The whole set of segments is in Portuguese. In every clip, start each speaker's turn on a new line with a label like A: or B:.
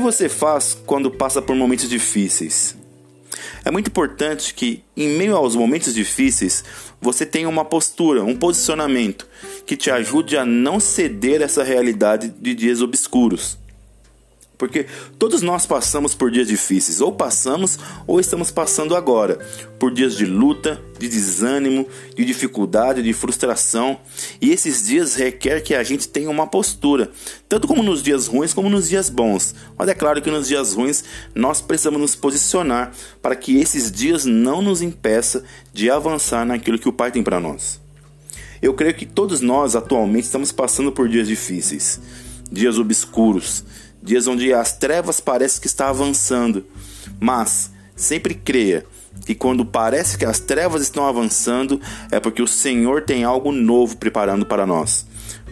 A: você faz quando passa por momentos difíceis? É muito importante que, em meio aos momentos difíceis, você tenha uma postura, um posicionamento que te ajude a não ceder essa realidade de dias obscuros. Porque todos nós passamos por dias difíceis, ou passamos ou estamos passando agora, por dias de luta, de desânimo, de dificuldade, de frustração. E esses dias requer que a gente tenha uma postura, tanto como nos dias ruins como nos dias bons. Mas é claro que nos dias ruins nós precisamos nos posicionar para que esses dias não nos impeça de avançar naquilo que o Pai tem para nós. Eu creio que todos nós atualmente estamos passando por dias difíceis, dias obscuros, dias onde as trevas parecem que está avançando. Mas sempre creia que quando parece que as trevas estão avançando, é porque o Senhor tem algo novo preparando para nós.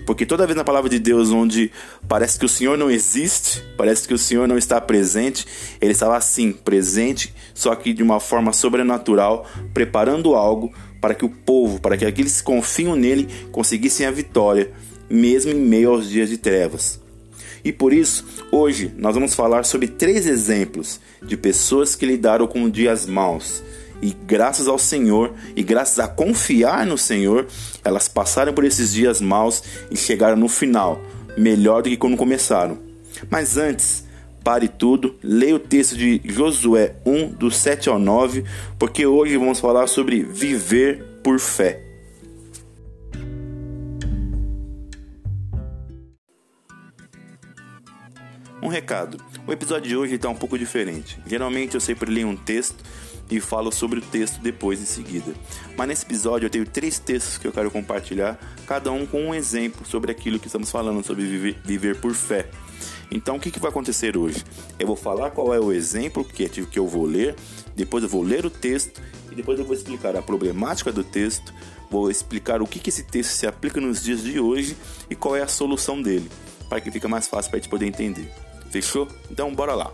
A: Porque toda vez na palavra de Deus onde parece que o Senhor não existe, parece que o Senhor não está presente, ele estava assim, presente, só que de uma forma sobrenatural, preparando algo para que o povo, para que aqueles que confiam nele conseguissem a vitória, mesmo em meio aos dias de trevas. E por isso, hoje nós vamos falar sobre três exemplos de pessoas que lidaram com dias maus. E graças ao Senhor e graças a confiar no Senhor, elas passaram por esses dias maus e chegaram no final melhor do que quando começaram. Mas antes, pare tudo, leia o texto de Josué 1, do 7 ao 9, porque hoje vamos falar sobre viver por fé. Um recado: o episódio de hoje está um pouco diferente. Geralmente eu sempre leio um texto e falo sobre o texto depois em seguida. Mas nesse episódio eu tenho três textos que eu quero compartilhar, cada um com um exemplo sobre aquilo que estamos falando, sobre viver, viver por fé. Então o que, que vai acontecer hoje? Eu vou falar qual é o exemplo que, que eu vou ler, depois eu vou ler o texto e depois eu vou explicar a problemática do texto, vou explicar o que, que esse texto se aplica nos dias de hoje e qual é a solução dele, para que fique mais fácil para a gente poder entender. Fechou? Então bora lá.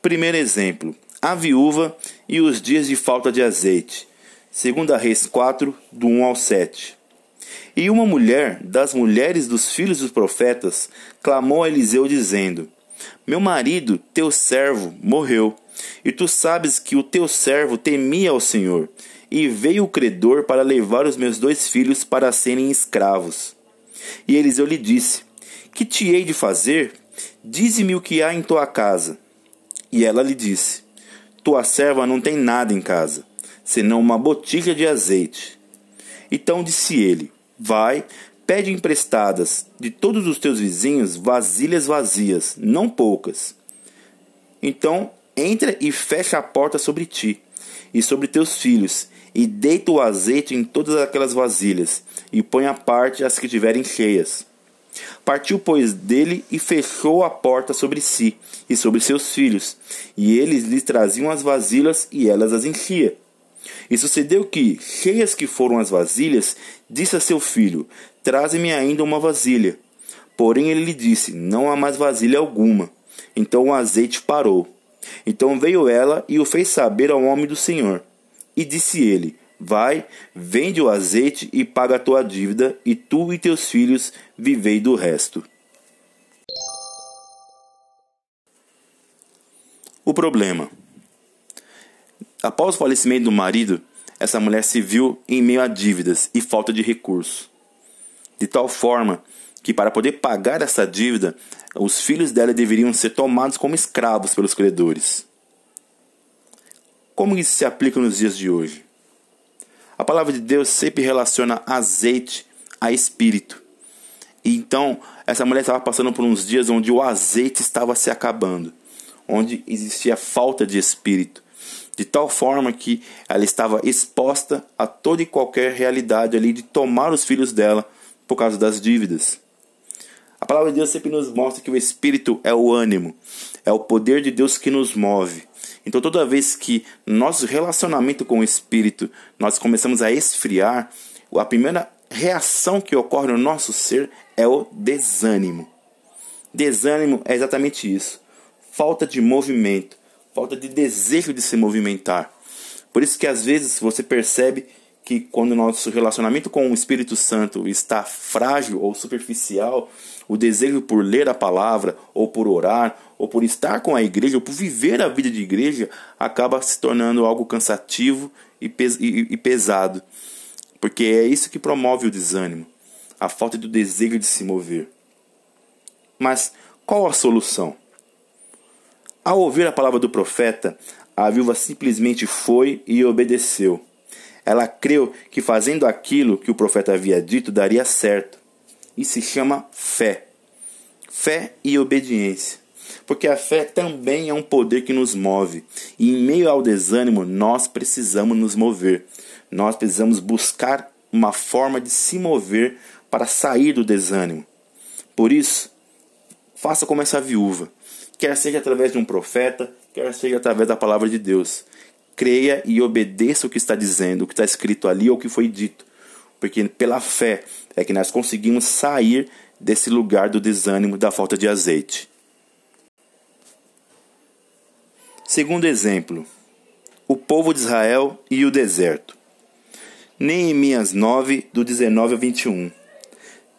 A: Primeiro exemplo: a viúva e os dias de falta de azeite. Segunda Reis 4, do 1 ao 7. E uma mulher das mulheres dos filhos dos profetas clamou a Eliseu dizendo: Meu marido, teu servo, morreu, e tu sabes que o teu servo temia ao Senhor e veio o credor para levar os meus dois filhos para serem escravos. E Eliseu lhe disse: Que te hei de fazer? Dize-me o que há em tua casa. E ela lhe disse: Tua serva não tem nada em casa, senão uma botija de azeite. Então disse ele: Vai, pede emprestadas de todos os teus vizinhos vasilhas vazias, não poucas. Então entra e fecha a porta sobre ti e sobre teus filhos, e deita o azeite em todas aquelas vasilhas, e põe à parte as que tiverem cheias. Partiu, pois, dele e fechou a porta sobre si e sobre seus filhos, e eles lhes traziam as vasilhas e elas as enchia. E sucedeu que, cheias que foram as vasilhas, disse a seu filho: Traze-me ainda uma vasilha. Porém ele lhe disse: Não há mais vasilha alguma. Então o azeite parou. Então veio ela e o fez saber ao homem do Senhor. E disse ele: Vai, vende o azeite e paga a tua dívida, e tu e teus filhos vivei do resto. O problema. Após o falecimento do marido, essa mulher se viu em meio a dívidas e falta de recursos. De tal forma que, para poder pagar essa dívida, os filhos dela deveriam ser tomados como escravos pelos credores. Como isso se aplica nos dias de hoje? A palavra de Deus sempre relaciona azeite a espírito. E então, essa mulher estava passando por uns dias onde o azeite estava se acabando, onde existia falta de espírito, de tal forma que ela estava exposta a toda e qualquer realidade ali de tomar os filhos dela por causa das dívidas. A palavra de Deus sempre nos mostra que o espírito é o ânimo, é o poder de Deus que nos move. Então, toda vez que nosso relacionamento com o Espírito nós começamos a esfriar, a primeira reação que ocorre no nosso ser é o desânimo. Desânimo é exatamente isso: falta de movimento, falta de desejo de se movimentar. Por isso que às vezes você percebe que quando nosso relacionamento com o Espírito Santo está frágil ou superficial, o desejo por ler a palavra, ou por orar, ou por estar com a igreja, ou por viver a vida de igreja, acaba se tornando algo cansativo e, pes e, e pesado. Porque é isso que promove o desânimo, a falta do desejo de se mover. Mas qual a solução? Ao ouvir a palavra do profeta, a viúva simplesmente foi e obedeceu. Ela creu que fazendo aquilo que o profeta havia dito daria certo. E se chama fé. Fé e obediência. Porque a fé também é um poder que nos move. E em meio ao desânimo, nós precisamos nos mover. Nós precisamos buscar uma forma de se mover para sair do desânimo. Por isso, faça como essa viúva, quer seja através de um profeta, quer seja através da palavra de Deus creia e obedeça o que está dizendo, o que está escrito ali ou o que foi dito. Porque pela fé é que nós conseguimos sair desse lugar do desânimo, da falta de azeite. Segundo exemplo, o povo de Israel e o deserto. Neemias 9, do 19 ao 21.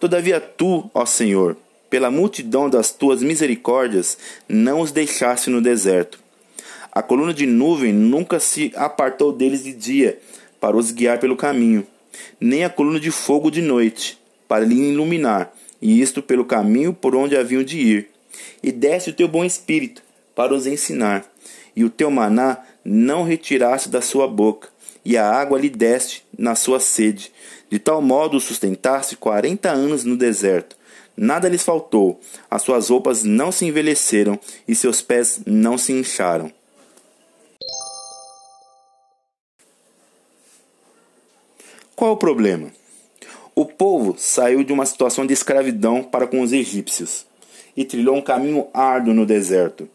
A: Todavia tu, ó Senhor, pela multidão das tuas misericórdias, não os deixaste no deserto a coluna de nuvem nunca se apartou deles de dia, para os guiar pelo caminho, nem a coluna de fogo de noite, para lhe iluminar, e isto pelo caminho por onde haviam de ir. E desce o teu bom espírito, para os ensinar, e o teu maná não retiraste da sua boca, e a água lhe deste na sua sede. De tal modo o sustentaste quarenta anos no deserto. Nada lhes faltou, as suas roupas não se envelheceram, e seus pés não se incharam. Qual o problema? O povo saiu de uma situação de escravidão para com os egípcios e trilhou um caminho árduo no deserto.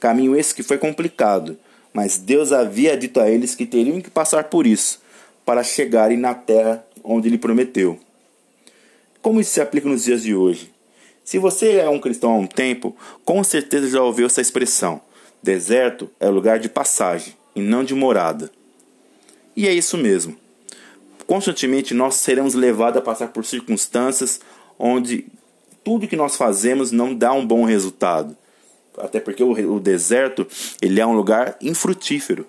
A: Caminho esse que foi complicado, mas Deus havia dito a eles que teriam que passar por isso para chegarem na terra onde ele prometeu. Como isso se aplica nos dias de hoje? Se você é um cristão há um tempo, com certeza já ouviu essa expressão: deserto é lugar de passagem e não de morada. E é isso mesmo constantemente nós seremos levados a passar por circunstâncias onde tudo que nós fazemos não dá um bom resultado. Até porque o, deserto ele é um lugar infrutífero.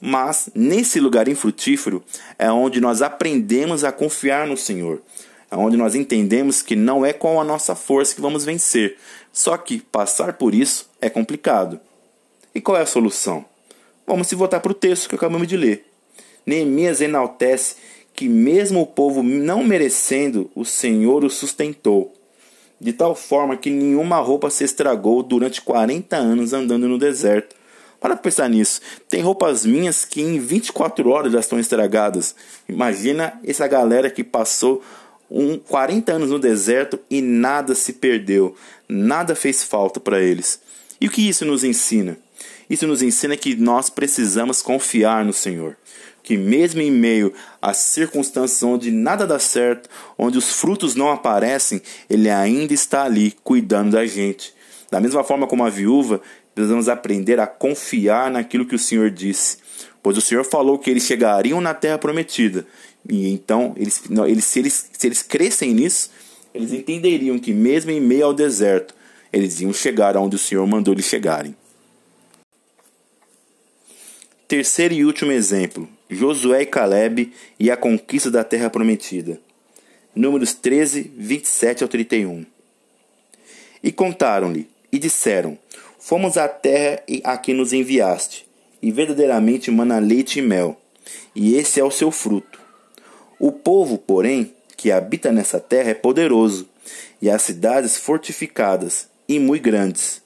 A: Mas nesse lugar infrutífero é onde nós aprendemos a confiar no Senhor. É onde nós entendemos que não é com a nossa força que vamos vencer. Só que passar por isso é complicado. E qual é a solução? Vamos se voltar para o texto que acabamos de ler. Neemias enaltece que, mesmo o povo não merecendo, o Senhor o sustentou, de tal forma que nenhuma roupa se estragou durante 40 anos andando no deserto. Para pensar nisso, tem roupas minhas que em 24 horas já estão estragadas. Imagina essa galera que passou um 40 anos no deserto e nada se perdeu, nada fez falta para eles. E o que isso nos ensina? Isso nos ensina que nós precisamos confiar no Senhor que, mesmo em meio a circunstâncias onde nada dá certo, onde os frutos não aparecem, Ele ainda está ali cuidando da gente. Da mesma forma como a viúva, precisamos aprender a confiar naquilo que o Senhor disse, pois o Senhor falou que eles chegariam na terra prometida. E então, eles, eles, se, eles, se eles crescem nisso, eles entenderiam que, mesmo em meio ao deserto, eles iam chegar aonde o Senhor mandou eles chegarem. Terceiro e último exemplo: Josué e Caleb e a conquista da terra prometida. Números 13, 27 ao 31. E contaram-lhe e disseram: Fomos à terra a que nos enviaste, e verdadeiramente mana leite e mel, e esse é o seu fruto. O povo, porém, que habita nessa terra é poderoso, e as cidades fortificadas e muito grandes.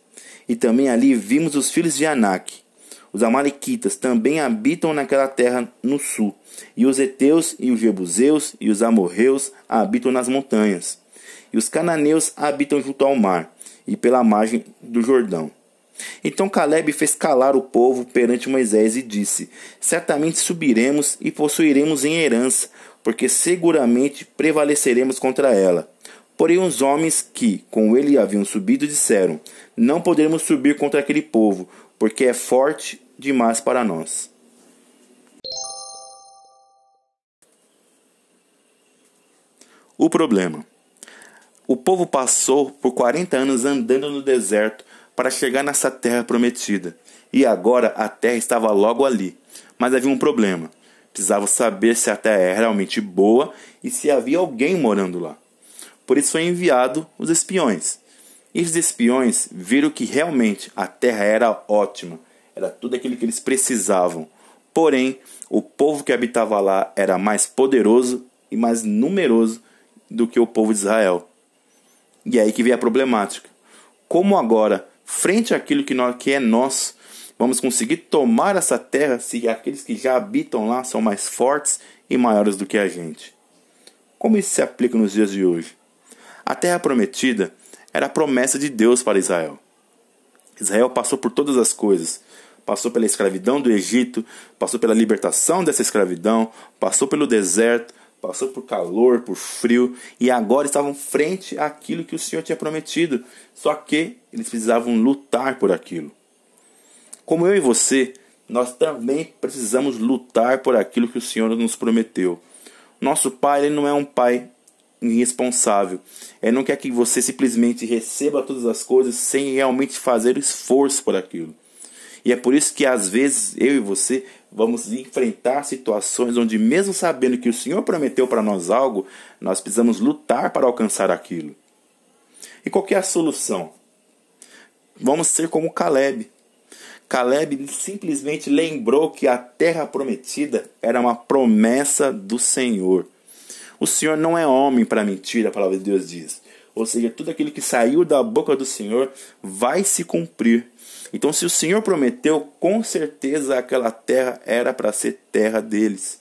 A: E também ali vimos os filhos de Anak, os amalequitas também habitam naquela terra no sul, e os heteus e os jebuseus e os amorreus habitam nas montanhas, e os cananeus habitam junto ao mar e pela margem do Jordão. Então Caleb fez calar o povo perante Moisés e disse: Certamente subiremos e possuiremos em herança, porque seguramente prevaleceremos contra ela. Porém, os homens que com ele haviam subido disseram: Não poderemos subir contra aquele povo, porque é forte demais para nós. O problema. O povo passou por 40 anos andando no deserto para chegar nessa terra prometida, e agora a terra estava logo ali. Mas havia um problema. Precisava saber se a terra era realmente boa e se havia alguém morando lá. Por isso foi enviado os espiões, e os espiões viram que realmente a terra era ótima, era tudo aquilo que eles precisavam. Porém, o povo que habitava lá era mais poderoso e mais numeroso do que o povo de Israel. E é aí que vem a problemática. Como agora, frente àquilo que, nós, que é nosso, vamos conseguir tomar essa terra se aqueles que já habitam lá são mais fortes e maiores do que a gente? Como isso se aplica nos dias de hoje? A terra prometida era a promessa de Deus para Israel. Israel passou por todas as coisas. Passou pela escravidão do Egito, passou pela libertação dessa escravidão, passou pelo deserto, passou por calor, por frio, e agora estavam frente àquilo que o Senhor tinha prometido. Só que eles precisavam lutar por aquilo. Como eu e você, nós também precisamos lutar por aquilo que o Senhor nos prometeu. Nosso pai ele não é um pai irresponsável. Ele não quer que você simplesmente receba todas as coisas sem realmente fazer esforço por aquilo. E é por isso que às vezes eu e você vamos enfrentar situações onde, mesmo sabendo que o Senhor prometeu para nós algo, nós precisamos lutar para alcançar aquilo. E qual é a solução? Vamos ser como Caleb. Caleb simplesmente lembrou que a terra prometida era uma promessa do Senhor. O Senhor não é homem para mentir, a palavra de Deus diz. Ou seja, tudo aquilo que saiu da boca do Senhor vai se cumprir. Então, se o Senhor prometeu, com certeza aquela terra era para ser terra deles.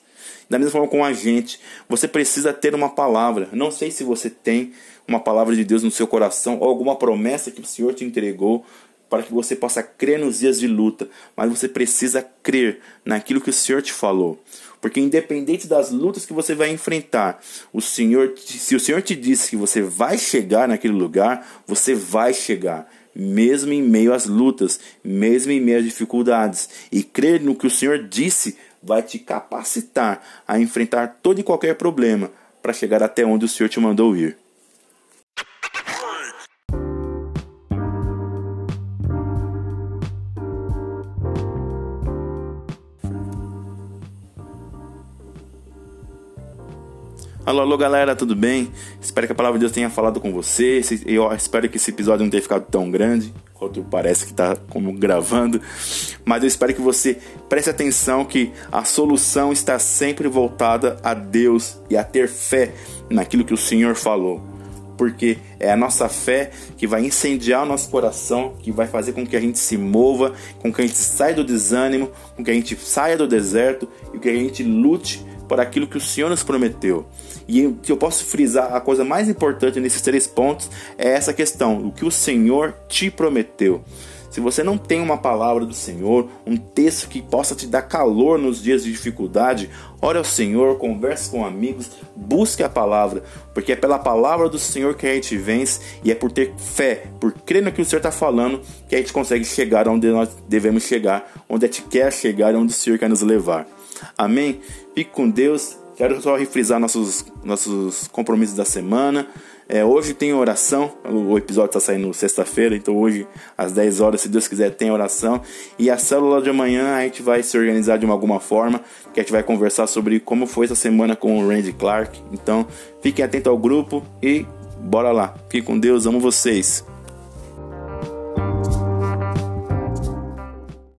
A: Da mesma forma com a gente, você precisa ter uma palavra. Não sei se você tem uma palavra de Deus no seu coração ou alguma promessa que o Senhor te entregou para que você possa crer nos dias de luta, mas você precisa crer naquilo que o Senhor te falou. Porque independente das lutas que você vai enfrentar, o Senhor, se o Senhor te disse que você vai chegar naquele lugar, você vai chegar mesmo em meio às lutas, mesmo em meio às dificuldades. E crer no que o Senhor disse vai te capacitar a enfrentar todo e qualquer problema para chegar até onde o Senhor te mandou ir. Alô, alô galera, tudo bem? Espero que a palavra de Deus tenha falado com você. Eu espero que esse episódio não tenha ficado tão grande quanto parece que está como gravando. Mas eu espero que você preste atenção que a solução está sempre voltada a Deus e a ter fé naquilo que o Senhor falou. Porque é a nossa fé que vai incendiar o nosso coração, que vai fazer com que a gente se mova, com que a gente saia do desânimo, com que a gente saia do deserto e que a gente lute por aquilo que o Senhor nos prometeu. E que eu posso frisar a coisa mais importante nesses três pontos é essa questão: o que o Senhor te prometeu. Se você não tem uma palavra do Senhor, um texto que possa te dar calor nos dias de dificuldade, ore ao Senhor, converse com amigos, busque a palavra, porque é pela palavra do Senhor que a gente vence e é por ter fé, por crer no que o Senhor está falando, que a gente consegue chegar onde nós devemos chegar, onde a gente quer chegar, onde o Senhor quer nos levar. Amém? Fique com Deus. Quero só refrisar nossos, nossos compromissos da semana. É, hoje tem oração, o episódio está saindo sexta-feira, então hoje às 10 horas, se Deus quiser, tem oração. E a célula de amanhã a gente vai se organizar de alguma forma, que a gente vai conversar sobre como foi essa semana com o Randy Clark. Então fiquem atentos ao grupo e bora lá. Fiquem com Deus, amo vocês.